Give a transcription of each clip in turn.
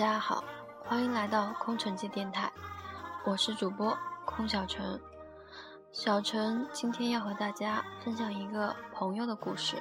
大家好，欢迎来到空城计电台，我是主播空小陈。小陈今天要和大家分享一个朋友的故事。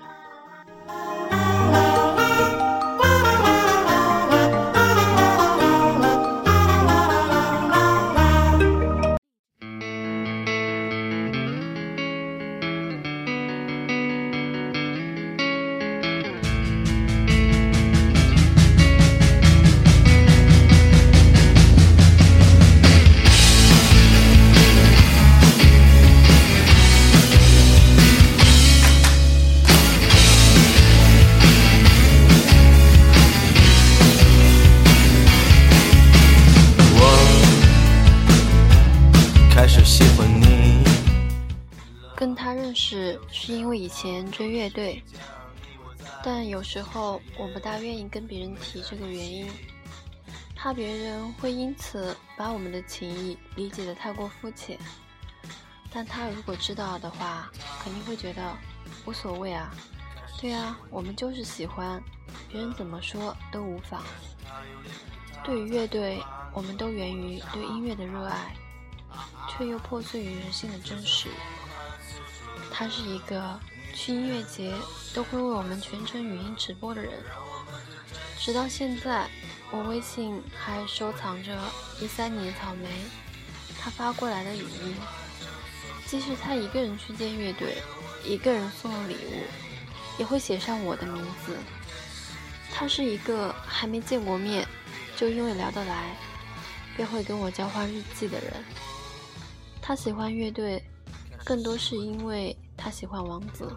但有时候我不大愿意跟别人提这个原因，怕别人会因此把我们的情谊理解的太过肤浅。但他如果知道的话，肯定会觉得无所谓啊。对啊，我们就是喜欢，别人怎么说都无妨。对于乐队，我们都源于对音乐的热爱，却又破碎于人性的真实。他是一个去音乐节都会为我们全程语音直播的人，直到现在，我微信还收藏着一三年草莓他发过来的语音。即使他一个人去见乐队，一个人送礼物，也会写上我的名字。他是一个还没见过面，就因为聊得来，便会跟我交换日记的人。他喜欢乐队，更多是因为。他喜欢王子，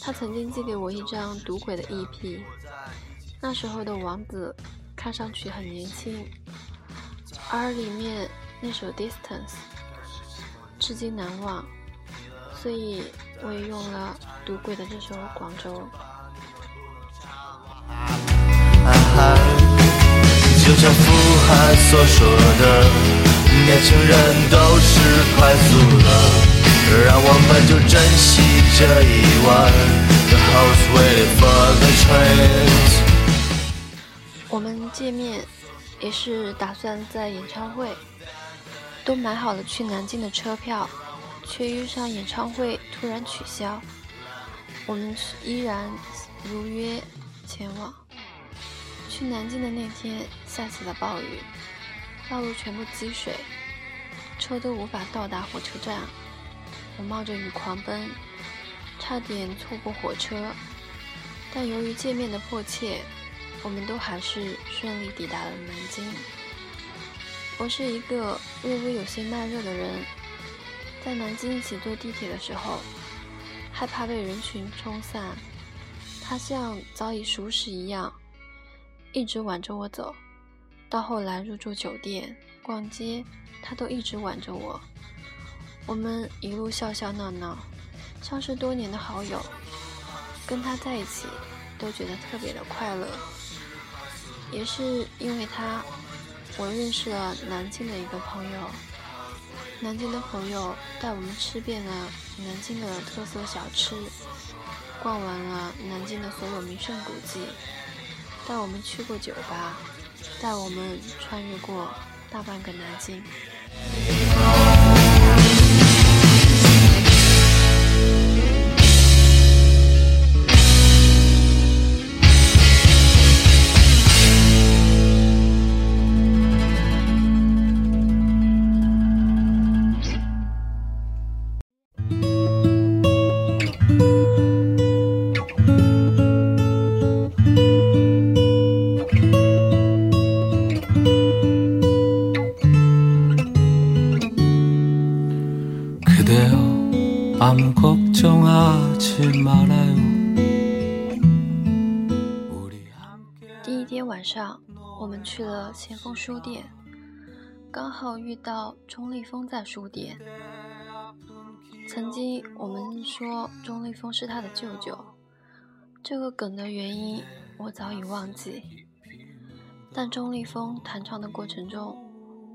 他曾经寄给我一张赌鬼的 EP，那时候的王子看上去很年轻，而里面那首 Distance 至今难忘，所以我也用了赌鬼的这首广州。就像傅汉所说的，年轻人都是快速的。让我们就珍惜这一晚。我们见面也是打算在演唱会，都买好了去南京的车票，却遇上演唱会突然取消。我们依然如约前往。去南京的那天下起了暴雨，道路全部积水，车都无法到达火车站。我冒着雨狂奔，差点错过火车，但由于见面的迫切，我们都还是顺利抵达了南京。我是一个略微有些慢热的人，在南京一起坐地铁的时候，害怕被人群冲散，他像早已熟识一样，一直挽着我走，到后来入住酒店、逛街，他都一直挽着我。我们一路笑笑闹闹，像是多年的好友。跟他在一起，都觉得特别的快乐。也是因为他，我认识了南京的一个朋友。南京的朋友带我们吃遍了南京的特色小吃，逛完了南京的所有名胜古迹，带我们去过酒吧，带我们穿越过大半个南京。第一天晚上，我们去了前锋书店，刚好遇到钟立风在书店。曾经我们说钟立风是他的舅舅，这个梗的原因我早已忘记。但钟立风弹唱的过程中，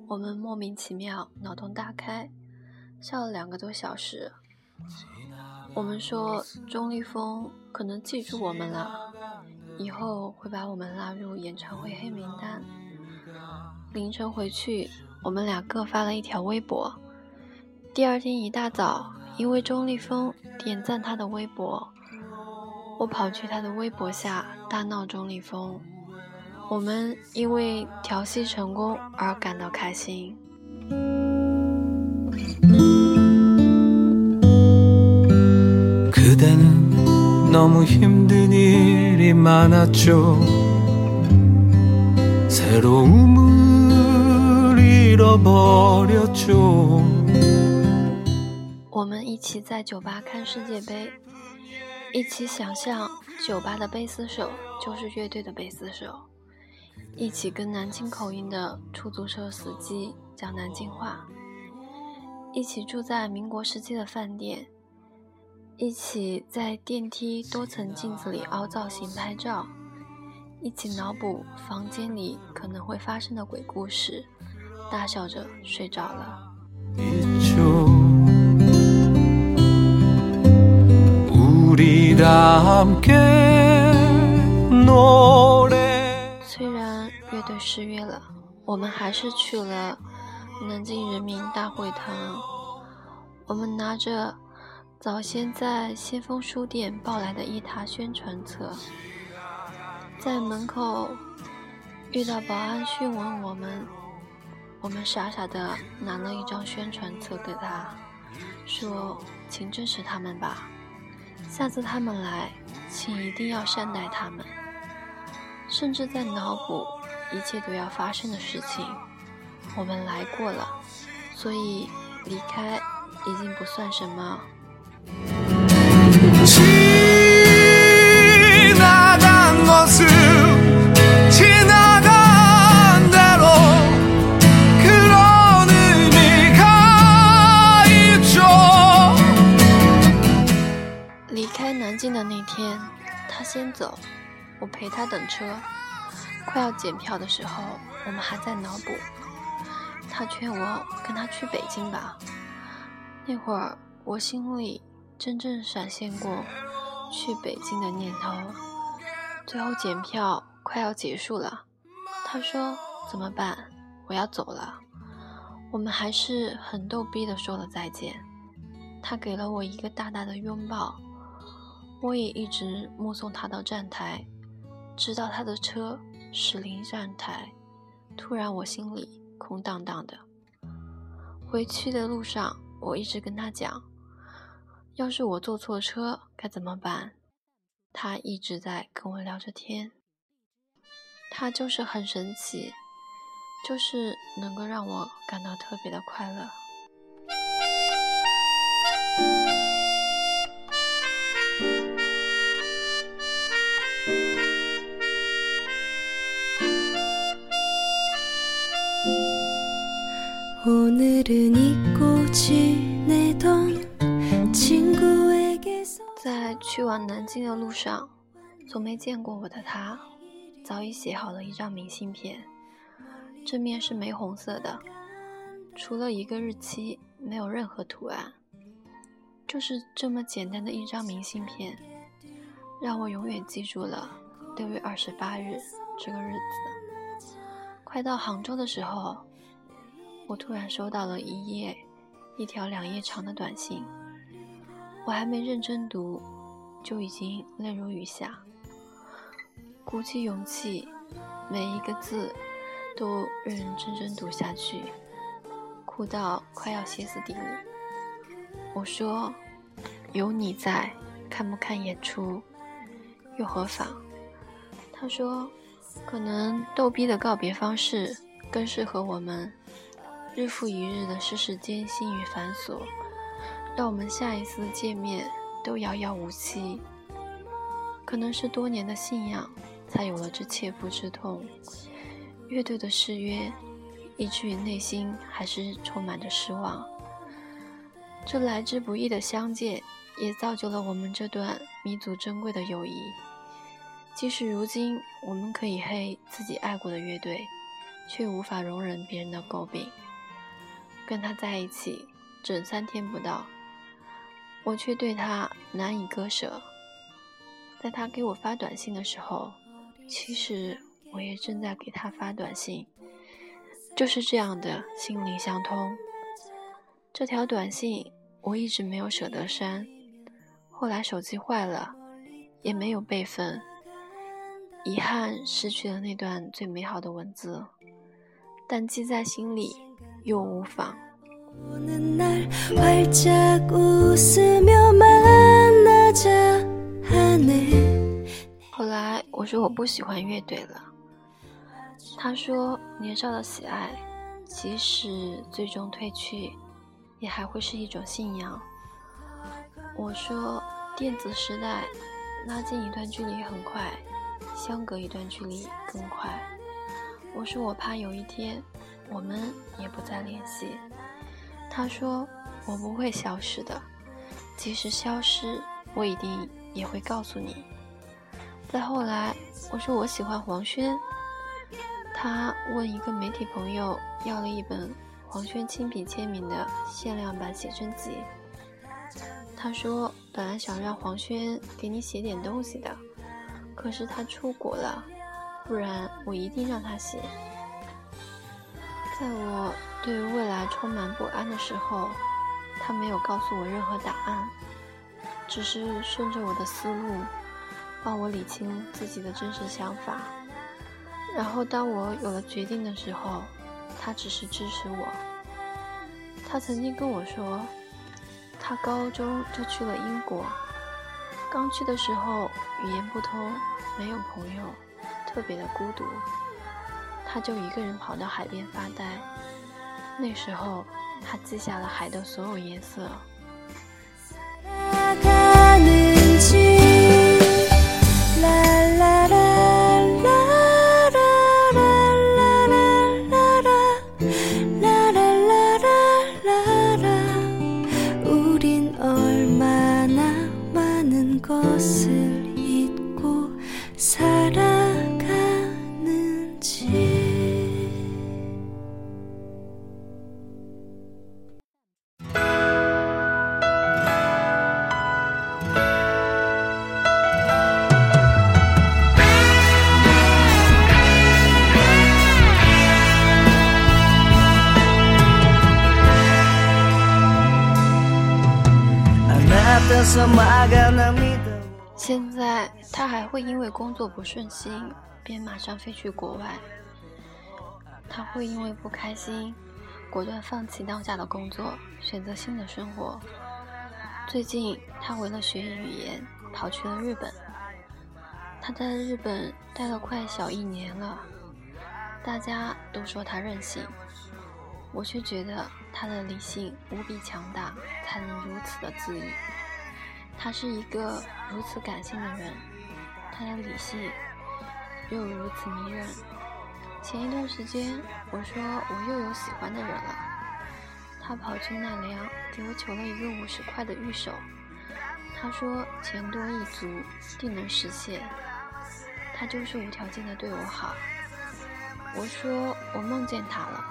我们莫名其妙脑洞大开，笑了两个多小时。我们说钟立风可能记住我们了，以后会把我们拉入演唱会黑名单。凌晨回去，我们俩各发了一条微博。第二天一大早，因为钟立风点赞他的微博，我跑去他的微博下大闹钟立风。我们因为调戏成功而感到开心。我们一起在酒吧看世界杯，一起想象酒吧的贝斯手就是乐队的贝斯手，一起跟南京口音的出租车司机讲南京话，一起住在民国时期的饭店，一起在电梯多层镜子里凹造型拍照，一起脑补房间里可能会发生的鬼故事。大笑着睡着了。虽然乐队失约了，我们还是去了南京人民大会堂。我们拿着早先在先锋书店抱来的一沓宣传册，在门口遇到保安询问我们。我们傻傻的拿了一张宣传册给他，说：“请支持他们吧，下次他们来，请一定要善待他们。”甚至在脑补一切都要发生的事情。我们来过了，所以离开已经不算什么。离开南京的那天，他先走，我陪他等车。快要检票的时候，我们还在脑补。他劝我跟他去北京吧。那会儿我心里真正闪现过去北京的念头。最后检票快要结束了，他说怎么办？我要走了。我们还是很逗逼的说了再见。他给了我一个大大的拥抱。我也一直目送他到站台，直到他的车驶离站台。突然，我心里空荡荡的。回去的路上，我一直跟他讲，要是我坐错车该怎么办。他一直在跟我聊着天。他就是很神奇，就是能够让我感到特别的快乐。去往南京的路上，从没见过我的他，早已写好了一张明信片，正面是玫红色的，除了一个日期，没有任何图案，就是这么简单的一张明信片，让我永远记住了六月二十八日这个日子。快到杭州的时候。我突然收到了一页，一条两页长的短信，我还没认真读，就已经泪如雨下。鼓起勇气，每一个字都认认真真读下去，哭到快要歇斯底里。我说：“有你在，看不看演出又何妨？”他说：“可能逗逼的告别方式更适合我们。”日复一日的世事艰辛与繁琐，让我们下一次见面都遥遥无期。可能是多年的信仰，才有了这切肤之痛。乐队的誓约，以至于内心还是充满着失望。这来之不易的相见，也造就了我们这段弥足珍贵的友谊。即使如今我们可以黑自己爱过的乐队，却无法容忍别人的诟病。跟他在一起整三天不到，我却对他难以割舍。在他给我发短信的时候，其实我也正在给他发短信，就是这样的心灵相通。这条短信我一直没有舍得删，后来手机坏了，也没有备份，遗憾失去了那段最美好的文字，但记在心里又无妨。说我不喜欢乐队了，他说年少的喜爱，即使最终褪去，也还会是一种信仰。我说电子时代拉近一段距离很快，相隔一段距离更快。我说我怕有一天我们也不再联系。他说我不会消失的，即使消失，我一定也会告诉你。再后来，我说我喜欢黄轩，他问一个媒体朋友要了一本黄轩亲笔签名的限量版写真集。他说本来想让黄轩给你写点东西的，可是他出国了，不然我一定让他写。在我对未来充满不安的时候，他没有告诉我任何答案，只是顺着我的思路。帮我理清自己的真实想法，然后当我有了决定的时候，他只是支持我。他曾经跟我说，他高中就去了英国，刚去的时候语言不通，没有朋友，特别的孤独，他就一个人跑到海边发呆。那时候，他记下了海的所有颜色。现在他还会因为工作不顺心，便马上飞去国外。他会因为不开心，果断放弃当下的工作，选择新的生活。最近，他为了学语言，跑去了日本。他在日本待了快小一年了，大家都说他任性，我却觉得他的理性无比强大，才能如此的自愈。他是一个如此感性的人，他的理性又如此迷人。前一段时间，我说我又有喜欢的人了，他跑去奈良给我求了一个五十块的玉手，他说钱多一足，定能实现。他就是无条件的对我好。我说我梦见他了，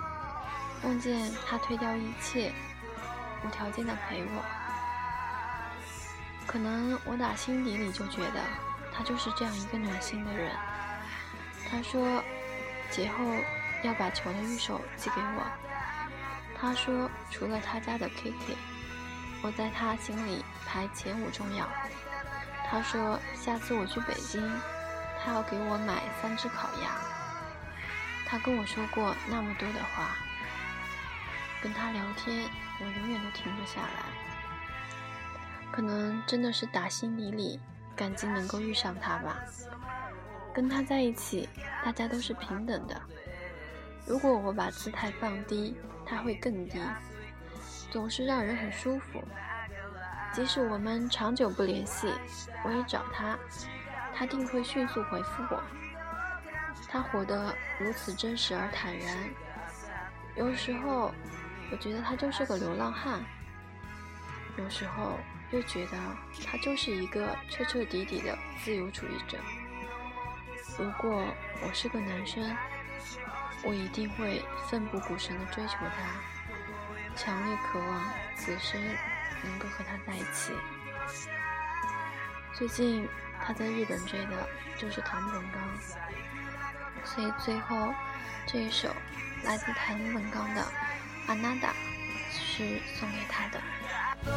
梦见他推掉一切，无条件的陪我。可能我打心底里就觉得他就是这样一个暖心的人。他说节后要把球的玉手寄给我。他说除了他家的 KK，我在他心里排前五重要。他说下次我去北京，他要给我买三只烤鸭。他跟我说过那么多的话，跟他聊天我永远都停不下来。可能真的是打心底里感激能够遇上他吧。跟他在一起，大家都是平等的。如果我把姿态放低，他会更低，总是让人很舒服。即使我们长久不联系，我一找他，他定会迅速回复我。他活得如此真实而坦然，有时候我觉得他就是个流浪汉，有时候。又觉得他就是一个彻彻底底的自由主义者，如果我是个男生，我一定会奋不顾身的追求他，强烈渴望此生能够和他在一起。最近他在日本追的就是唐本刚，所以最后这一首来自唐本刚的 ANADA 是送给他的。あ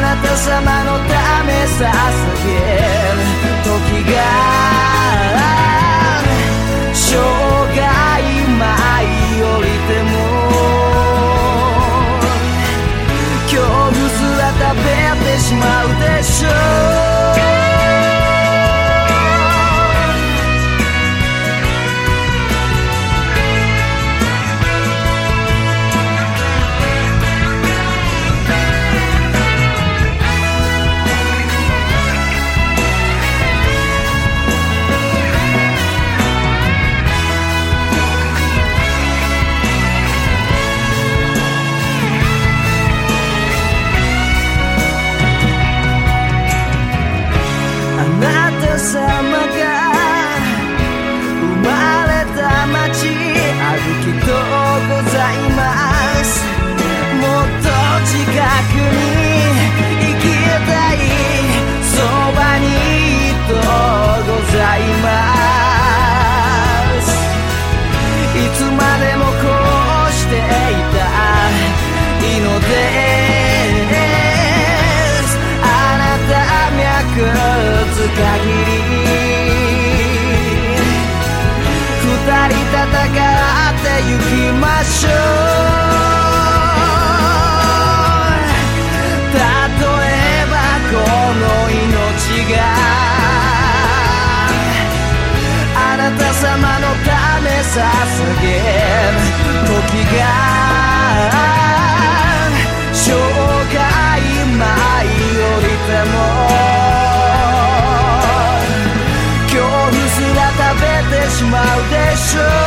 なた様のためさげぎる時が時が生涯舞い降りても。恐怖すら食べてしまうでしょう。